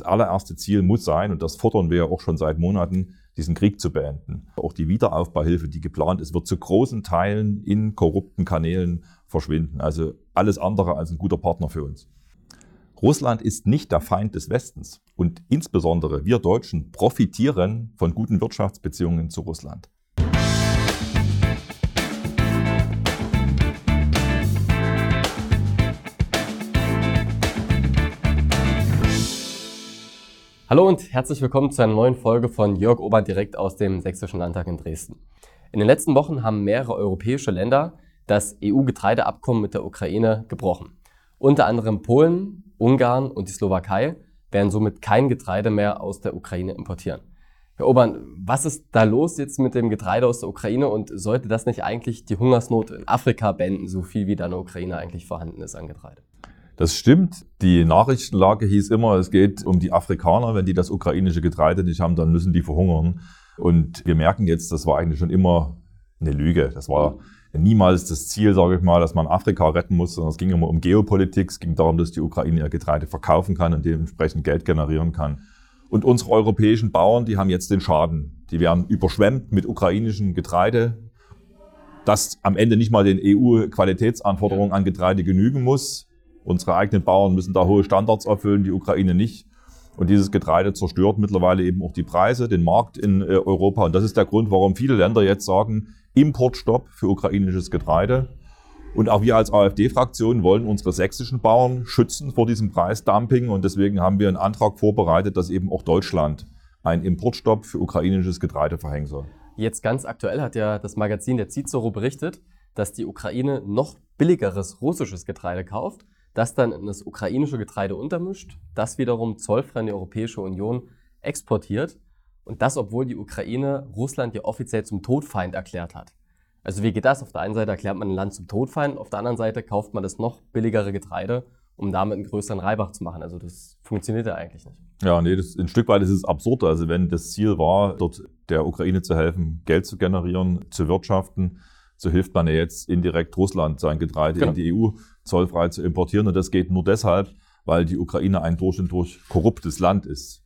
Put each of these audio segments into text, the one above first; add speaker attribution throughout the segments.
Speaker 1: das allererste Ziel muss sein, und das fordern wir ja auch schon seit Monaten, diesen Krieg zu beenden. Auch die Wiederaufbauhilfe, die geplant ist, wird zu großen Teilen in korrupten Kanälen verschwinden. Also alles andere als ein guter Partner für uns. Russland ist nicht der Feind des Westens und insbesondere wir Deutschen profitieren von guten Wirtschaftsbeziehungen zu Russland.
Speaker 2: Hallo und herzlich willkommen zu einer neuen Folge von Jörg Obern direkt aus dem Sächsischen Landtag in Dresden. In den letzten Wochen haben mehrere europäische Länder das EU-Getreideabkommen mit der Ukraine gebrochen. Unter anderem Polen, Ungarn und die Slowakei werden somit kein Getreide mehr aus der Ukraine importieren. Herr Obern, was ist da los jetzt mit dem Getreide aus der Ukraine und sollte das nicht eigentlich die Hungersnot in Afrika beenden, so viel wie da in der Ukraine eigentlich vorhanden ist an Getreide?
Speaker 1: Das stimmt. Die Nachrichtenlage hieß immer, es geht um die Afrikaner. Wenn die das ukrainische Getreide nicht haben, dann müssen die verhungern. Und wir merken jetzt, das war eigentlich schon immer eine Lüge. Das war niemals das Ziel, sage ich mal, dass man Afrika retten muss, sondern es ging immer um Geopolitik. Es ging darum, dass die Ukraine ihr Getreide verkaufen kann und dementsprechend Geld generieren kann. Und unsere europäischen Bauern, die haben jetzt den Schaden. Die werden überschwemmt mit ukrainischem Getreide, das am Ende nicht mal den EU-Qualitätsanforderungen an Getreide genügen muss. Unsere eigenen Bauern müssen da hohe Standards erfüllen, die Ukraine nicht. Und dieses Getreide zerstört mittlerweile eben auch die Preise, den Markt in äh, Europa. Und das ist der Grund, warum viele Länder jetzt sagen, Importstopp für ukrainisches Getreide. Und auch wir als AfD-Fraktion wollen unsere sächsischen Bauern schützen vor diesem Preisdumping. Und deswegen haben wir einen Antrag vorbereitet, dass eben auch Deutschland einen Importstopp für ukrainisches Getreide verhängen soll.
Speaker 2: Jetzt ganz aktuell hat ja das Magazin der Cicero berichtet, dass die Ukraine noch billigeres russisches Getreide kauft das dann in das ukrainische Getreide untermischt, das wiederum zollfrei in die Europäische Union exportiert und das, obwohl die Ukraine Russland ja offiziell zum Todfeind erklärt hat. Also wie geht das? Auf der einen Seite erklärt man ein Land zum Todfeind, auf der anderen Seite kauft man das noch billigere Getreide, um damit einen größeren Reibach zu machen. Also das funktioniert ja eigentlich nicht.
Speaker 1: Ja, nee, das, ein Stück weit ist es absurd. Also wenn das Ziel war, dort der Ukraine zu helfen, Geld zu generieren, zu wirtschaften, so hilft man ja jetzt indirekt Russland sein Getreide genau. in die EU zollfrei zu importieren. Und das geht nur deshalb, weil die Ukraine ein durch und durch korruptes Land ist.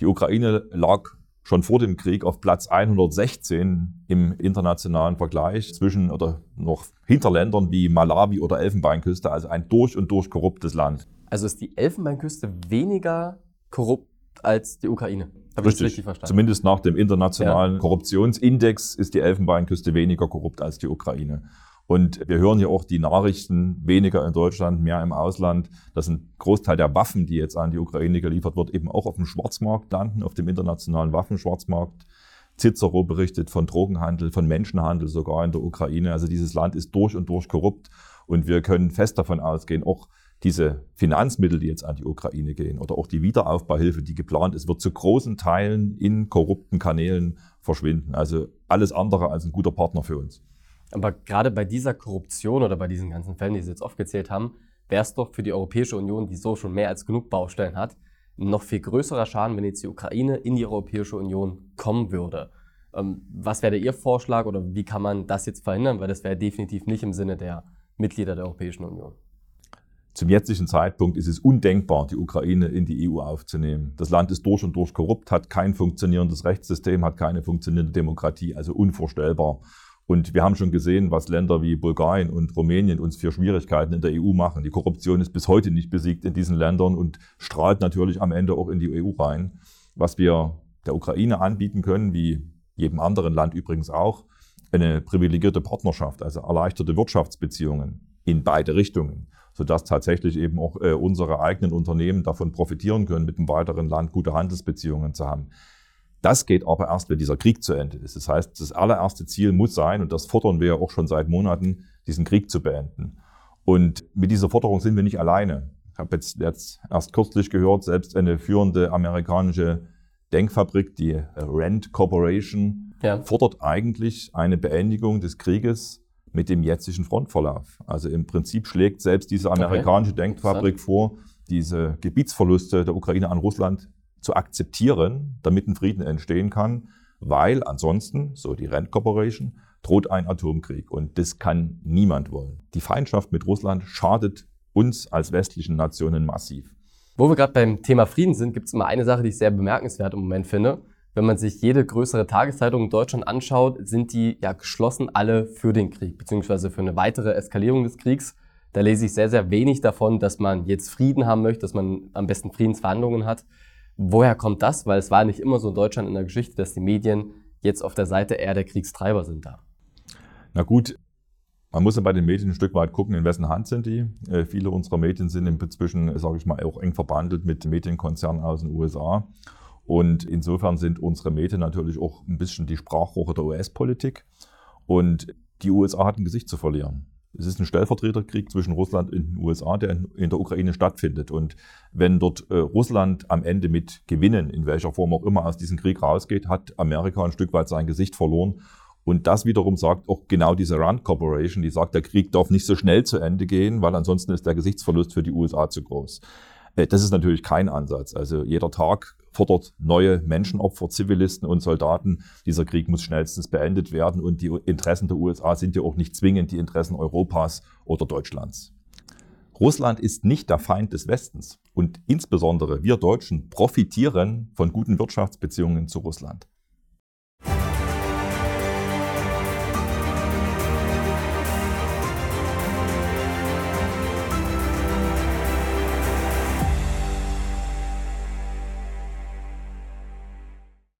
Speaker 1: Die Ukraine lag schon vor dem Krieg auf Platz 116 im internationalen Vergleich zwischen oder noch hinter Ländern wie Malawi oder Elfenbeinküste, also ein durch und durch korruptes Land.
Speaker 2: Also ist die Elfenbeinküste weniger korrupt als die Ukraine?
Speaker 1: Habe richtig, richtig verstanden? Zumindest nach dem internationalen ja. Korruptionsindex ist die Elfenbeinküste weniger korrupt als die Ukraine. Und wir hören ja auch die Nachrichten, weniger in Deutschland, mehr im Ausland, dass ein Großteil der Waffen, die jetzt an die Ukraine geliefert wird, eben auch auf dem Schwarzmarkt landen, auf dem internationalen Waffenschwarzmarkt. Cicero berichtet von Drogenhandel, von Menschenhandel sogar in der Ukraine. Also dieses Land ist durch und durch korrupt. Und wir können fest davon ausgehen, auch diese Finanzmittel, die jetzt an die Ukraine gehen oder auch die Wiederaufbauhilfe, die geplant ist, wird zu großen Teilen in korrupten Kanälen verschwinden. Also alles andere als ein guter Partner für uns.
Speaker 2: Aber gerade bei dieser Korruption oder bei diesen ganzen Fällen, die Sie jetzt aufgezählt haben, wäre es doch für die Europäische Union, die so schon mehr als genug Baustellen hat, noch viel größerer Schaden, wenn jetzt die Ukraine in die Europäische Union kommen würde. Ähm, was wäre Ihr Vorschlag oder wie kann man das jetzt verhindern? Weil das wäre definitiv nicht im Sinne der Mitglieder der Europäischen Union.
Speaker 1: Zum jetzigen Zeitpunkt ist es undenkbar, die Ukraine in die EU aufzunehmen. Das Land ist durch und durch korrupt, hat kein funktionierendes Rechtssystem, hat keine funktionierende Demokratie, also unvorstellbar. Und wir haben schon gesehen, was Länder wie Bulgarien und Rumänien uns für Schwierigkeiten in der EU machen. Die Korruption ist bis heute nicht besiegt in diesen Ländern und strahlt natürlich am Ende auch in die EU rein. Was wir der Ukraine anbieten können, wie jedem anderen Land übrigens auch, eine privilegierte Partnerschaft, also erleichterte Wirtschaftsbeziehungen in beide Richtungen sodass tatsächlich eben auch äh, unsere eigenen Unternehmen davon profitieren können, mit einem weiteren Land gute Handelsbeziehungen zu haben. Das geht aber erst, wenn dieser Krieg zu Ende ist. Das heißt, das allererste Ziel muss sein, und das fordern wir ja auch schon seit Monaten, diesen Krieg zu beenden. Und mit dieser Forderung sind wir nicht alleine. Ich habe jetzt, jetzt erst kürzlich gehört, selbst eine führende amerikanische Denkfabrik, die Rand Corporation, ja. fordert eigentlich eine Beendigung des Krieges mit dem jetzigen Frontverlauf. Also im Prinzip schlägt selbst diese amerikanische okay. Denkfabrik vor, diese Gebietsverluste der Ukraine an Russland zu akzeptieren, damit ein Frieden entstehen kann, weil ansonsten, so die Rand Corporation, droht ein Atomkrieg. Und das kann niemand wollen. Die Feindschaft mit Russland schadet uns als westlichen Nationen massiv.
Speaker 2: Wo wir gerade beim Thema Frieden sind, gibt es immer eine Sache, die ich sehr bemerkenswert im Moment finde. Wenn man sich jede größere Tageszeitung in Deutschland anschaut, sind die ja geschlossen alle für den Krieg, beziehungsweise für eine weitere Eskalierung des Kriegs. Da lese ich sehr, sehr wenig davon, dass man jetzt Frieden haben möchte, dass man am besten Friedensverhandlungen hat. Woher kommt das? Weil es war nicht immer so in Deutschland in der Geschichte, dass die Medien jetzt auf der Seite eher der Kriegstreiber sind da.
Speaker 1: Na gut, man muss ja bei den Medien ein Stück weit gucken, in wessen Hand sind die. Äh, viele unserer Medien sind inzwischen, sage ich mal, auch eng verbandelt mit Medienkonzernen aus den USA. Und insofern sind unsere Medien natürlich auch ein bisschen die Sprachrohre der US-Politik. Und die USA hat ein Gesicht zu verlieren. Es ist ein Stellvertreterkrieg zwischen Russland und den USA, der in der Ukraine stattfindet. Und wenn dort äh, Russland am Ende mit Gewinnen, in welcher Form auch immer, aus diesem Krieg rausgeht, hat Amerika ein Stück weit sein Gesicht verloren. Und das wiederum sagt auch genau diese Rand Corporation, die sagt, der Krieg darf nicht so schnell zu Ende gehen, weil ansonsten ist der Gesichtsverlust für die USA zu groß. Äh, das ist natürlich kein Ansatz. Also jeder Tag fordert neue Menschenopfer, Zivilisten und Soldaten. Dieser Krieg muss schnellstens beendet werden und die Interessen der USA sind ja auch nicht zwingend die Interessen Europas oder Deutschlands. Russland ist nicht der Feind des Westens und insbesondere wir Deutschen profitieren von guten Wirtschaftsbeziehungen zu Russland.